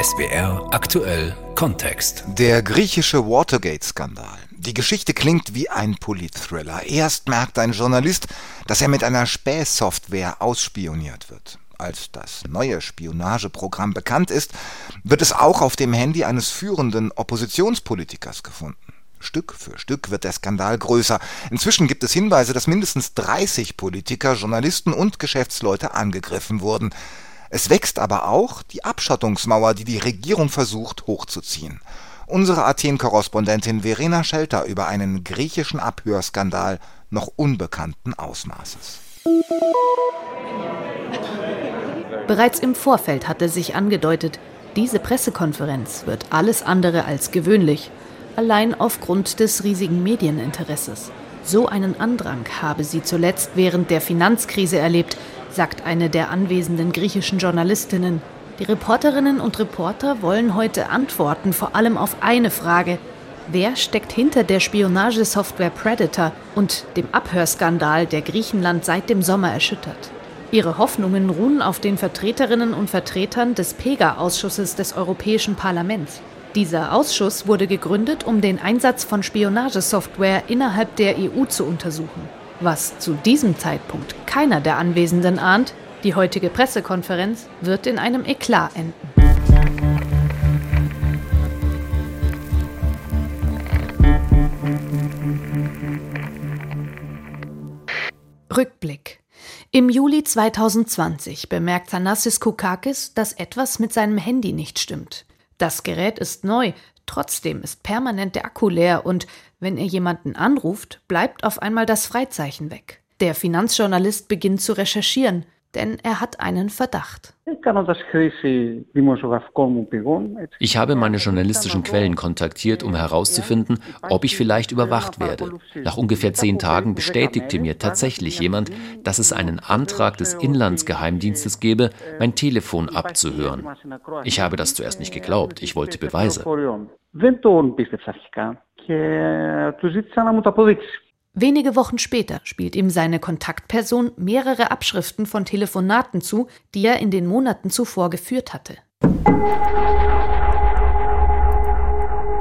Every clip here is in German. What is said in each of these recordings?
SBR aktuell Kontext. Der griechische Watergate-Skandal. Die Geschichte klingt wie ein Politthriller. Erst merkt ein Journalist, dass er mit einer Spähsoftware ausspioniert wird. Als das neue Spionageprogramm bekannt ist, wird es auch auf dem Handy eines führenden Oppositionspolitikers gefunden. Stück für Stück wird der Skandal größer. Inzwischen gibt es Hinweise, dass mindestens 30 Politiker, Journalisten und Geschäftsleute angegriffen wurden. Es wächst aber auch die Abschottungsmauer, die die Regierung versucht hochzuziehen. Unsere Athen-Korrespondentin Verena Schelter über einen griechischen Abhörskandal noch unbekannten Ausmaßes. Bereits im Vorfeld hatte sich angedeutet, diese Pressekonferenz wird alles andere als gewöhnlich allein aufgrund des riesigen Medieninteresses. So einen Andrang habe sie zuletzt während der Finanzkrise erlebt, sagt eine der anwesenden griechischen Journalistinnen. Die Reporterinnen und Reporter wollen heute antworten, vor allem auf eine Frage. Wer steckt hinter der Spionagesoftware Predator und dem Abhörskandal, der Griechenland seit dem Sommer erschüttert? Ihre Hoffnungen ruhen auf den Vertreterinnen und Vertretern des PEGA-Ausschusses des Europäischen Parlaments. Dieser Ausschuss wurde gegründet, um den Einsatz von Spionagesoftware innerhalb der EU zu untersuchen. Was zu diesem Zeitpunkt keiner der Anwesenden ahnt, die heutige Pressekonferenz wird in einem Eklat enden. Rückblick. Im Juli 2020 bemerkt Thanassis Koukakis, dass etwas mit seinem Handy nicht stimmt. Das Gerät ist neu, trotzdem ist permanent der Akku leer und wenn er jemanden anruft, bleibt auf einmal das Freizeichen weg. Der Finanzjournalist beginnt zu recherchieren, denn er hat einen Verdacht. Ich habe meine journalistischen Quellen kontaktiert, um herauszufinden, ob ich vielleicht überwacht werde. Nach ungefähr zehn Tagen bestätigte mir tatsächlich jemand, dass es einen Antrag des Inlandsgeheimdienstes gebe, mein Telefon abzuhören. Ich habe das zuerst nicht geglaubt, ich wollte Beweise. Wenige Wochen später spielt ihm seine Kontaktperson mehrere Abschriften von Telefonaten zu, die er in den Monaten zuvor geführt hatte.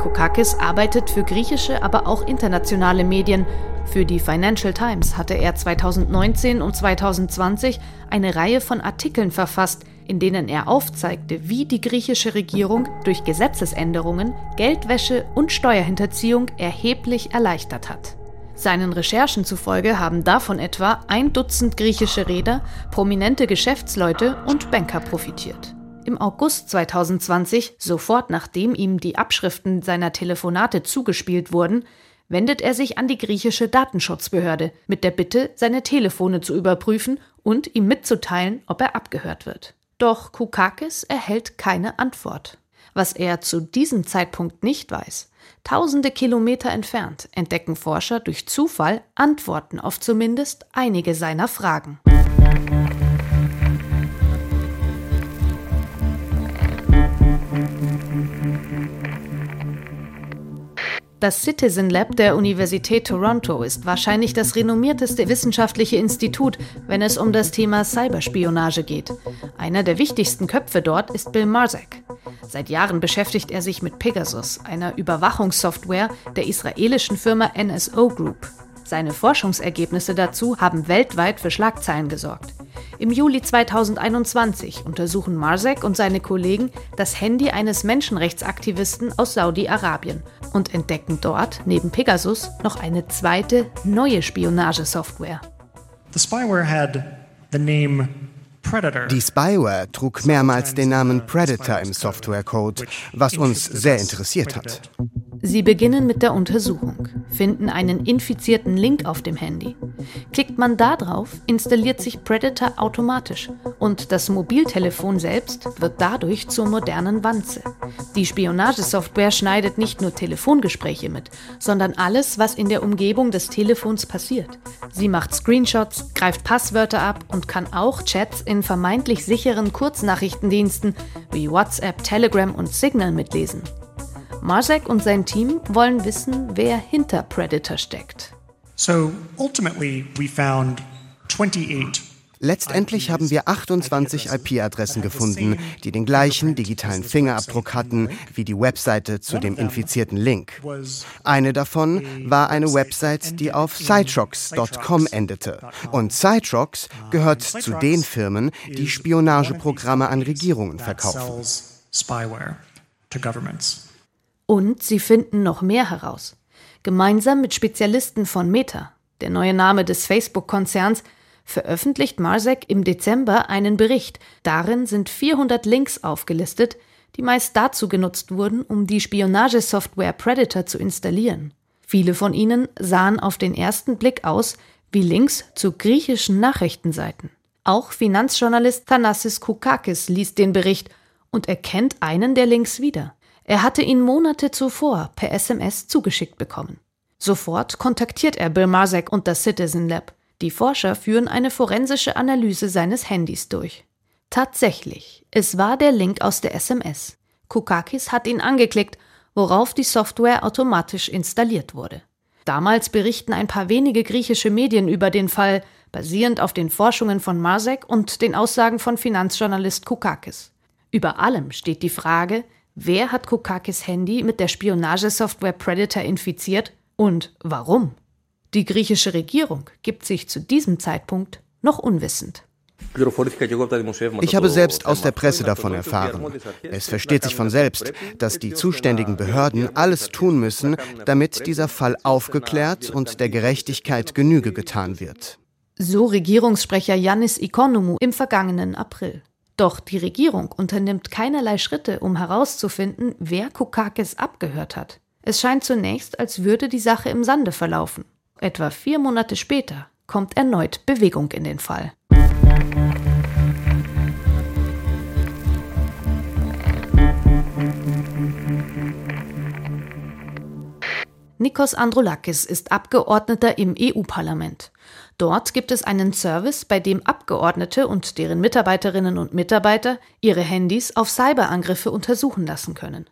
Kokakis arbeitet für griechische, aber auch internationale Medien. Für die Financial Times hatte er 2019 und 2020 eine Reihe von Artikeln verfasst, in denen er aufzeigte, wie die griechische Regierung durch Gesetzesänderungen Geldwäsche und Steuerhinterziehung erheblich erleichtert hat. Seinen Recherchen zufolge haben davon etwa ein Dutzend griechische Reeder, prominente Geschäftsleute und Banker profitiert. Im August 2020, sofort nachdem ihm die Abschriften seiner Telefonate zugespielt wurden, wendet er sich an die griechische Datenschutzbehörde mit der Bitte, seine Telefone zu überprüfen und ihm mitzuteilen, ob er abgehört wird. Doch Koukakis erhält keine Antwort. Was er zu diesem Zeitpunkt nicht weiß, tausende Kilometer entfernt entdecken Forscher durch Zufall Antworten auf zumindest einige seiner Fragen. Das Citizen Lab der Universität Toronto ist wahrscheinlich das renommierteste wissenschaftliche Institut, wenn es um das Thema Cyberspionage geht. Einer der wichtigsten Köpfe dort ist Bill Marzek. Seit Jahren beschäftigt er sich mit Pegasus, einer Überwachungssoftware der israelischen Firma NSO Group. Seine Forschungsergebnisse dazu haben weltweit für Schlagzeilen gesorgt. Im Juli 2021 untersuchen Marsek und seine Kollegen das Handy eines Menschenrechtsaktivisten aus Saudi-Arabien und entdecken dort neben Pegasus noch eine zweite neue Spionagesoftware. The spyware had the name die Spyware trug mehrmals den Namen Predator im Softwarecode, was uns sehr interessiert hat. Sie beginnen mit der Untersuchung, finden einen infizierten Link auf dem Handy. Klickt man da drauf, installiert sich Predator automatisch und das Mobiltelefon selbst wird dadurch zur modernen Wanze. Die Spionagesoftware schneidet nicht nur Telefongespräche mit, sondern alles, was in der Umgebung des Telefons passiert. Sie macht Screenshots, greift Passwörter ab und kann auch Chats in vermeintlich sicheren Kurznachrichtendiensten wie WhatsApp, Telegram und Signal mitlesen. Marsek und sein Team wollen wissen, wer hinter Predator steckt. So ultimately we found 28 Letztendlich haben wir 28 IP-Adressen gefunden, die den gleichen digitalen Fingerabdruck hatten wie die Webseite zu dem infizierten Link. Eine davon war eine Website, die auf Citrox.com endete. Und Citrox gehört zu den Firmen, die Spionageprogramme an Regierungen verkaufen. Und sie finden noch mehr heraus. Gemeinsam mit Spezialisten von Meta, der neue Name des Facebook-Konzerns, veröffentlicht Marsek im Dezember einen Bericht. Darin sind 400 Links aufgelistet, die meist dazu genutzt wurden, um die Spionagesoftware Predator zu installieren. Viele von ihnen sahen auf den ersten Blick aus wie Links zu griechischen Nachrichtenseiten. Auch Finanzjournalist Thanassis Koukakis liest den Bericht und erkennt einen der Links wieder. Er hatte ihn Monate zuvor per SMS zugeschickt bekommen. Sofort kontaktiert er Bill Marsek und das Citizen Lab. Die Forscher führen eine forensische Analyse seines Handys durch. Tatsächlich, es war der Link aus der SMS. Koukakis hat ihn angeklickt, worauf die Software automatisch installiert wurde. Damals berichten ein paar wenige griechische Medien über den Fall, basierend auf den Forschungen von Marsek und den Aussagen von Finanzjournalist Koukakis. Über allem steht die Frage, wer hat Koukakis Handy mit der Spionagesoftware Predator infiziert und warum? Die griechische Regierung gibt sich zu diesem Zeitpunkt noch unwissend. Ich habe selbst aus der Presse davon erfahren. Es versteht sich von selbst, dass die zuständigen Behörden alles tun müssen, damit dieser Fall aufgeklärt und der Gerechtigkeit Genüge getan wird. So Regierungssprecher Yannis Ikonomou im vergangenen April. Doch die Regierung unternimmt keinerlei Schritte, um herauszufinden, wer Koukakis abgehört hat. Es scheint zunächst, als würde die Sache im Sande verlaufen. Etwa vier Monate später kommt erneut Bewegung in den Fall. Nikos Androulakis ist Abgeordneter im EU-Parlament. Dort gibt es einen Service, bei dem Abgeordnete und deren Mitarbeiterinnen und Mitarbeiter ihre Handys auf Cyberangriffe untersuchen lassen können.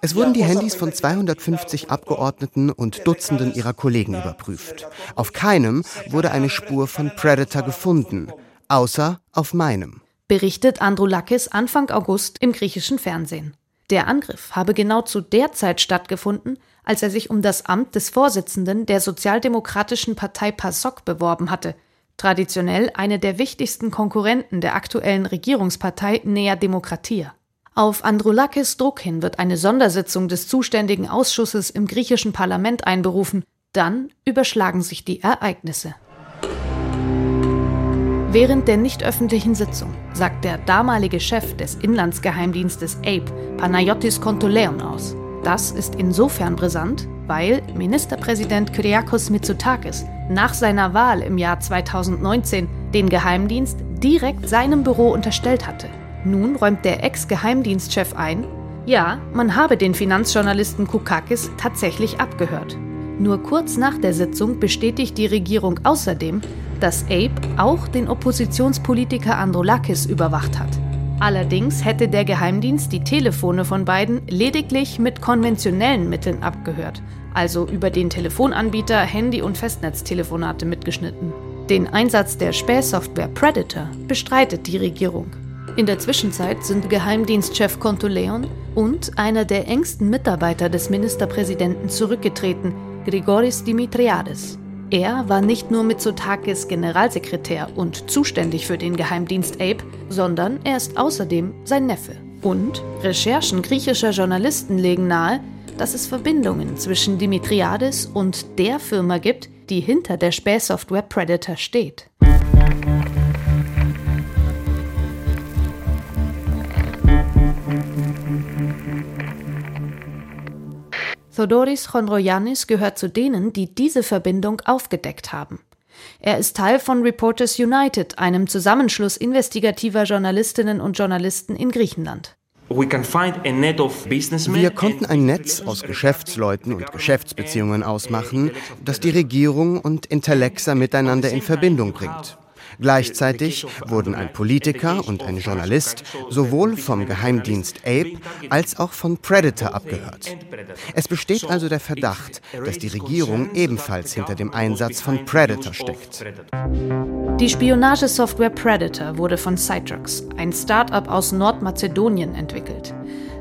Es wurden die Handys von 250 Abgeordneten und Dutzenden ihrer Kollegen überprüft. Auf keinem wurde eine Spur von Predator gefunden, außer auf meinem. Berichtet Androulakis Anfang August im griechischen Fernsehen. Der Angriff habe genau zu der Zeit stattgefunden, als er sich um das Amt des Vorsitzenden der sozialdemokratischen Partei PASOK beworben hatte, traditionell eine der wichtigsten Konkurrenten der aktuellen Regierungspartei Nea Demokratia. Auf Androulakis Druck hin wird eine Sondersitzung des zuständigen Ausschusses im griechischen Parlament einberufen. Dann überschlagen sich die Ereignisse. Während der nicht öffentlichen Sitzung sagt der damalige Chef des Inlandsgeheimdienstes APE, Panayotis Kontoleon, aus. Das ist insofern brisant, weil Ministerpräsident Kyriakos Mitsotakis nach seiner Wahl im Jahr 2019 den Geheimdienst direkt seinem Büro unterstellt hatte. Nun räumt der Ex-Geheimdienstchef ein, ja, man habe den Finanzjournalisten Koukakis tatsächlich abgehört. Nur kurz nach der Sitzung bestätigt die Regierung außerdem, dass Abe auch den Oppositionspolitiker Androulakis überwacht hat. Allerdings hätte der Geheimdienst die Telefone von beiden lediglich mit konventionellen Mitteln abgehört, also über den Telefonanbieter Handy- und Festnetztelefonate mitgeschnitten. Den Einsatz der Spähsoftware Predator bestreitet die Regierung. In der Zwischenzeit sind Geheimdienstchef Contoleon und einer der engsten Mitarbeiter des Ministerpräsidenten zurückgetreten, Grigoris Dimitriades. Er war nicht nur Mitsotakis Generalsekretär und zuständig für den Geheimdienst Ape, sondern er ist außerdem sein Neffe. Und Recherchen griechischer Journalisten legen nahe, dass es Verbindungen zwischen Dimitriades und der Firma gibt, die hinter der Spähsoftware Predator steht. Thodoris Chondroyannis gehört zu denen, die diese Verbindung aufgedeckt haben. Er ist Teil von Reporters United, einem Zusammenschluss investigativer Journalistinnen und Journalisten in Griechenland. Wir konnten ein Netz aus Geschäftsleuten und Geschäftsbeziehungen ausmachen, das die Regierung und Intellexa miteinander in Verbindung bringt. Gleichzeitig wurden ein Politiker und ein Journalist sowohl vom Geheimdienst APE als auch von Predator abgehört. Es besteht also der Verdacht, dass die Regierung ebenfalls hinter dem Einsatz von Predator steckt. Die Spionagesoftware Predator wurde von Citrox, ein Start-up aus Nordmazedonien, entwickelt.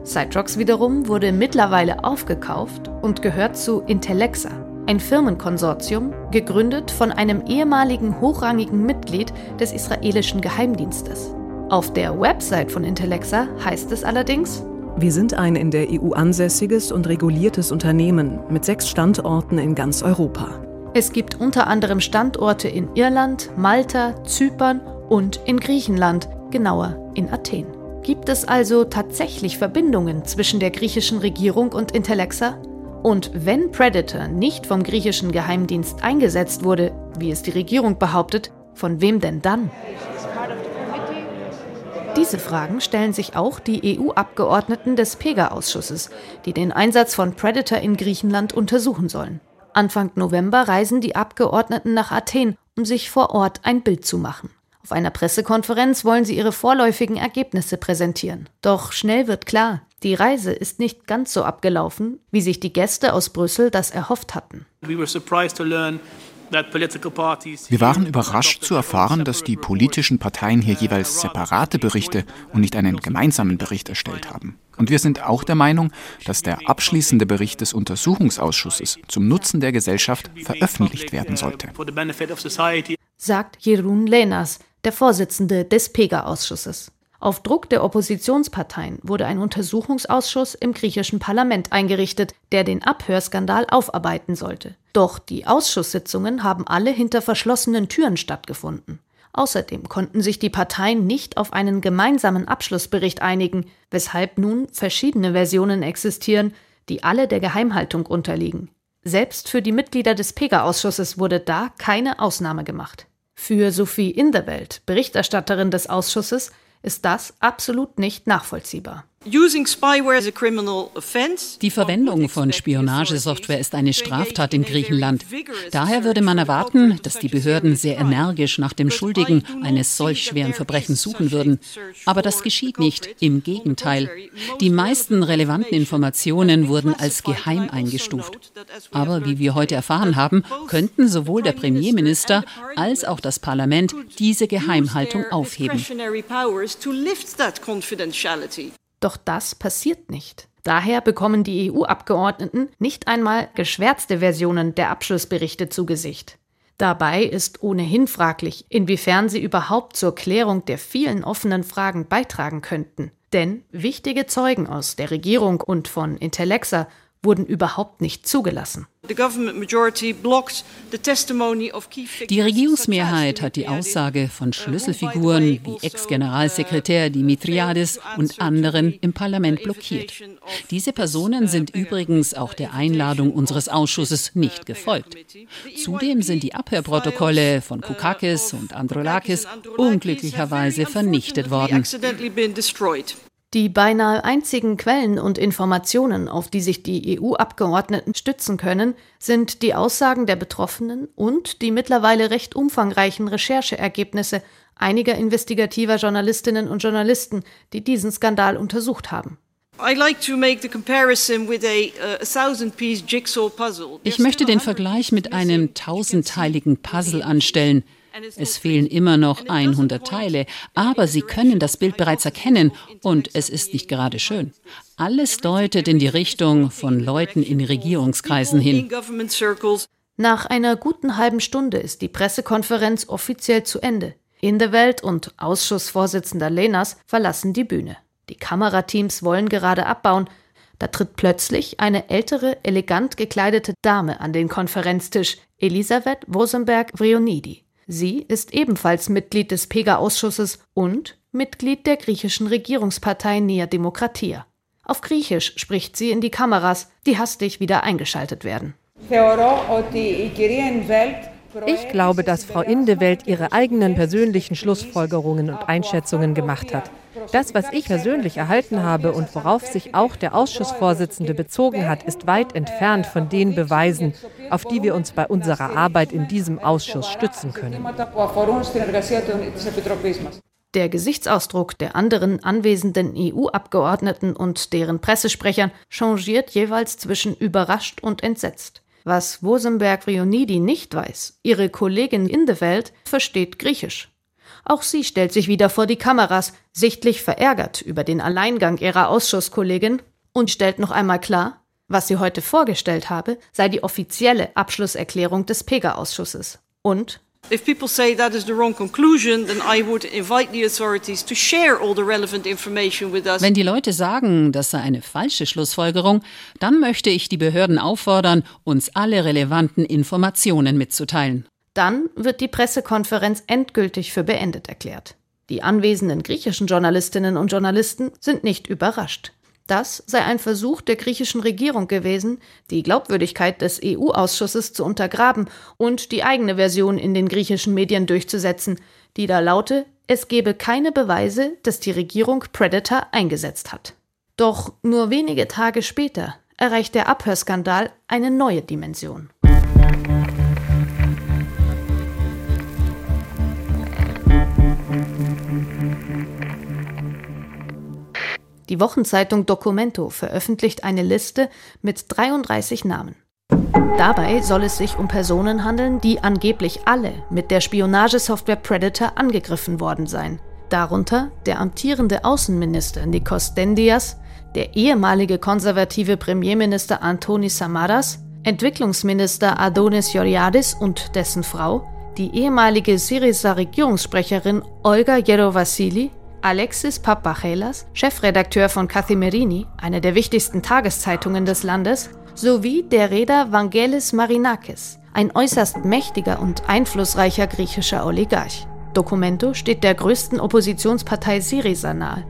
Citrox wiederum wurde mittlerweile aufgekauft und gehört zu Intellexa, ein Firmenkonsortium, gegründet von einem ehemaligen hochrangigen Mitglied des israelischen Geheimdienstes. Auf der Website von Intellexa heißt es allerdings, wir sind ein in der EU ansässiges und reguliertes Unternehmen mit sechs Standorten in ganz Europa. Es gibt unter anderem Standorte in Irland, Malta, Zypern und in Griechenland, genauer in Athen. Gibt es also tatsächlich Verbindungen zwischen der griechischen Regierung und Intellexa? Und wenn Predator nicht vom griechischen Geheimdienst eingesetzt wurde, wie es die Regierung behauptet, von wem denn dann? Diese Fragen stellen sich auch die EU-Abgeordneten des PEGA-Ausschusses, die den Einsatz von Predator in Griechenland untersuchen sollen. Anfang November reisen die Abgeordneten nach Athen, um sich vor Ort ein Bild zu machen. Auf einer Pressekonferenz wollen sie ihre vorläufigen Ergebnisse präsentieren. Doch schnell wird klar, die Reise ist nicht ganz so abgelaufen, wie sich die Gäste aus Brüssel das erhofft hatten. Wir waren überrascht zu erfahren, dass die politischen Parteien hier jeweils separate Berichte und nicht einen gemeinsamen Bericht erstellt haben. Und wir sind auch der Meinung, dass der abschließende Bericht des Untersuchungsausschusses zum Nutzen der Gesellschaft veröffentlicht werden sollte. Sagt Jeroen Lenas, der Vorsitzende des PEGA-Ausschusses. Auf Druck der Oppositionsparteien wurde ein Untersuchungsausschuss im griechischen Parlament eingerichtet, der den Abhörskandal aufarbeiten sollte. Doch die Ausschusssitzungen haben alle hinter verschlossenen Türen stattgefunden. Außerdem konnten sich die Parteien nicht auf einen gemeinsamen Abschlussbericht einigen, weshalb nun verschiedene Versionen existieren, die alle der Geheimhaltung unterliegen. Selbst für die Mitglieder des PEGA-Ausschusses wurde da keine Ausnahme gemacht. Für Sophie Inderwelt, Berichterstatterin des Ausschusses, ist das absolut nicht nachvollziehbar. Die Verwendung von Spionagesoftware ist eine Straftat in Griechenland. Daher würde man erwarten, dass die Behörden sehr energisch nach dem Schuldigen eines solch schweren Verbrechens suchen würden. Aber das geschieht nicht. Im Gegenteil. Die meisten relevanten Informationen wurden als geheim eingestuft. Aber wie wir heute erfahren haben, könnten sowohl der Premierminister als auch das Parlament diese Geheimhaltung aufheben. Doch das passiert nicht. Daher bekommen die EU-Abgeordneten nicht einmal geschwärzte Versionen der Abschlussberichte zu Gesicht. Dabei ist ohnehin fraglich, inwiefern sie überhaupt zur Klärung der vielen offenen Fragen beitragen könnten. Denn wichtige Zeugen aus der Regierung und von Intellexa wurden überhaupt nicht zugelassen. Die Regierungsmehrheit hat die Aussage von Schlüsselfiguren wie Ex-Generalsekretär Dimitriadis und anderen im Parlament blockiert. Diese Personen sind übrigens auch der Einladung unseres Ausschusses nicht gefolgt. Zudem sind die Abhörprotokolle von Koukakis und Androlakis unglücklicherweise vernichtet worden. Die beinahe einzigen Quellen und Informationen, auf die sich die EU-Abgeordneten stützen können, sind die Aussagen der Betroffenen und die mittlerweile recht umfangreichen Rechercheergebnisse einiger investigativer Journalistinnen und Journalisten, die diesen Skandal untersucht haben. Ich möchte den Vergleich mit einem tausendteiligen Puzzle anstellen. Es fehlen immer noch 100 Teile, aber Sie können das Bild bereits erkennen und es ist nicht gerade schön. Alles deutet in die Richtung von Leuten in Regierungskreisen hin. Nach einer guten halben Stunde ist die Pressekonferenz offiziell zu Ende. In der Welt und Ausschussvorsitzender Lenas verlassen die Bühne. Die Kamerateams wollen gerade abbauen. Da tritt plötzlich eine ältere, elegant gekleidete Dame an den Konferenztisch, Elisabeth Wosenberg-Vrionidi. Sie ist ebenfalls Mitglied des PEGA-Ausschusses und Mitglied der griechischen Regierungspartei Nea Demokratia. Auf Griechisch spricht sie in die Kameras, die hastig wieder eingeschaltet werden. Ich glaube, dass Frau Indewelt ihre eigenen persönlichen Schlussfolgerungen und Einschätzungen gemacht hat. Das, was ich persönlich erhalten habe und worauf sich auch der Ausschussvorsitzende bezogen hat, ist weit entfernt von den Beweisen, auf die wir uns bei unserer Arbeit in diesem Ausschuss stützen können. Der Gesichtsausdruck der anderen anwesenden EU-Abgeordneten und deren Pressesprechern changiert jeweils zwischen überrascht und entsetzt. Was Wosenberg Rionidi nicht weiß, ihre Kollegin in der Welt versteht Griechisch. Auch sie stellt sich wieder vor die Kameras, sichtlich verärgert über den Alleingang ihrer Ausschusskollegin und stellt noch einmal klar, was sie heute vorgestellt habe, sei die offizielle Abschlusserklärung des PEGA-Ausschusses. Und If people say that is the wrong conclusion, then I would invite the authorities to share all the relevant information with us. Wenn die Leute sagen, das sei eine falsche Schlussfolgerung, dann möchte ich die Behörden auffordern, uns alle relevanten Informationen mitzuteilen. Dann wird die Pressekonferenz endgültig für beendet erklärt. Die anwesenden griechischen Journalistinnen und Journalisten sind nicht überrascht. Das sei ein Versuch der griechischen Regierung gewesen, die Glaubwürdigkeit des EU-Ausschusses zu untergraben und die eigene Version in den griechischen Medien durchzusetzen, die da laute, es gebe keine Beweise, dass die Regierung Predator eingesetzt hat. Doch nur wenige Tage später erreicht der Abhörskandal eine neue Dimension. Die Wochenzeitung Documento veröffentlicht eine Liste mit 33 Namen. Dabei soll es sich um Personen handeln, die angeblich alle mit der Spionagesoftware Predator angegriffen worden seien. Darunter der amtierende Außenminister Nikos Dendias, der ehemalige konservative Premierminister Antonis Samaras, Entwicklungsminister Adonis Georgiadis und dessen Frau, die ehemalige Syriza-Regierungssprecherin Olga Yerovassili Alexis Papachelas, Chefredakteur von Kathimerini, einer der wichtigsten Tageszeitungen des Landes, sowie der Reeder Vangelis Marinakis, ein äußerst mächtiger und einflussreicher griechischer Oligarch. Documento steht der größten Oppositionspartei Syriza nahe.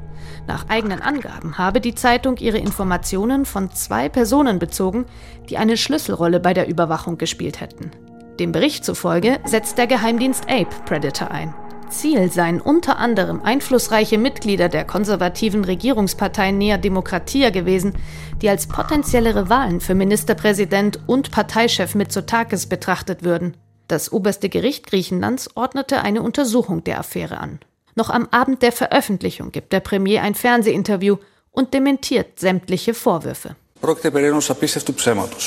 Nach eigenen Angaben habe die Zeitung ihre Informationen von zwei Personen bezogen, die eine Schlüsselrolle bei der Überwachung gespielt hätten. Dem Bericht zufolge setzt der Geheimdienst Ape Predator ein. Ziel seien unter anderem einflussreiche Mitglieder der konservativen Regierungspartei Nea Demokratia gewesen, die als potenzielle Rivalen für Ministerpräsident und Parteichef Mitsotakis betrachtet würden. Das oberste Gericht Griechenlands ordnete eine Untersuchung der Affäre an. Noch am Abend der Veröffentlichung gibt der Premier ein Fernsehinterview und dementiert sämtliche Vorwürfe.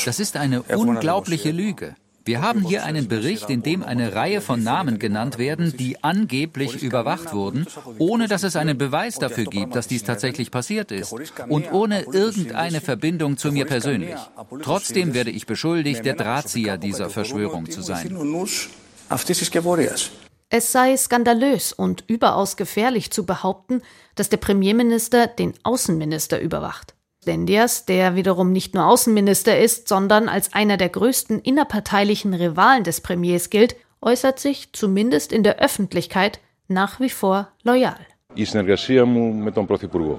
Das ist eine unglaubliche Lüge. Wir haben hier einen Bericht, in dem eine Reihe von Namen genannt werden, die angeblich überwacht wurden, ohne dass es einen Beweis dafür gibt, dass dies tatsächlich passiert ist und ohne irgendeine Verbindung zu mir persönlich. Trotzdem werde ich beschuldigt, der Drahtzieher dieser Verschwörung zu sein. Es sei skandalös und überaus gefährlich zu behaupten, dass der Premierminister den Außenminister überwacht. Dendias, der wiederum nicht nur Außenminister ist, sondern als einer der größten innerparteilichen Rivalen des Premiers gilt, äußert sich zumindest in der Öffentlichkeit nach wie vor loyal.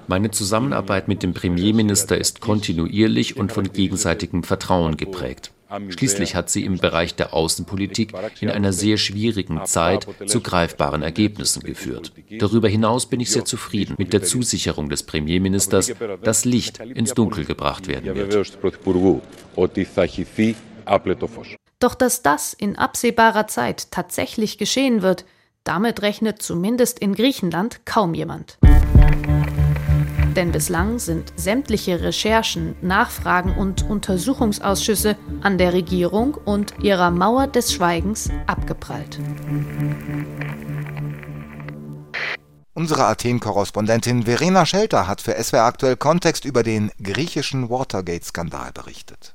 Meine Zusammenarbeit mit dem Premierminister ist kontinuierlich und von gegenseitigem Vertrauen geprägt. Schließlich hat sie im Bereich der Außenpolitik in einer sehr schwierigen Zeit zu greifbaren Ergebnissen geführt. Darüber hinaus bin ich sehr zufrieden mit der Zusicherung des Premierministers, dass Licht ins Dunkel gebracht werden wird. Doch dass das in absehbarer Zeit tatsächlich geschehen wird, damit rechnet zumindest in Griechenland kaum jemand. Denn bislang sind sämtliche Recherchen, Nachfragen und Untersuchungsausschüsse an der Regierung und ihrer Mauer des Schweigens abgeprallt. Unsere Athen-Korrespondentin Verena Schelter hat für SWR aktuell Kontext über den griechischen Watergate-Skandal berichtet.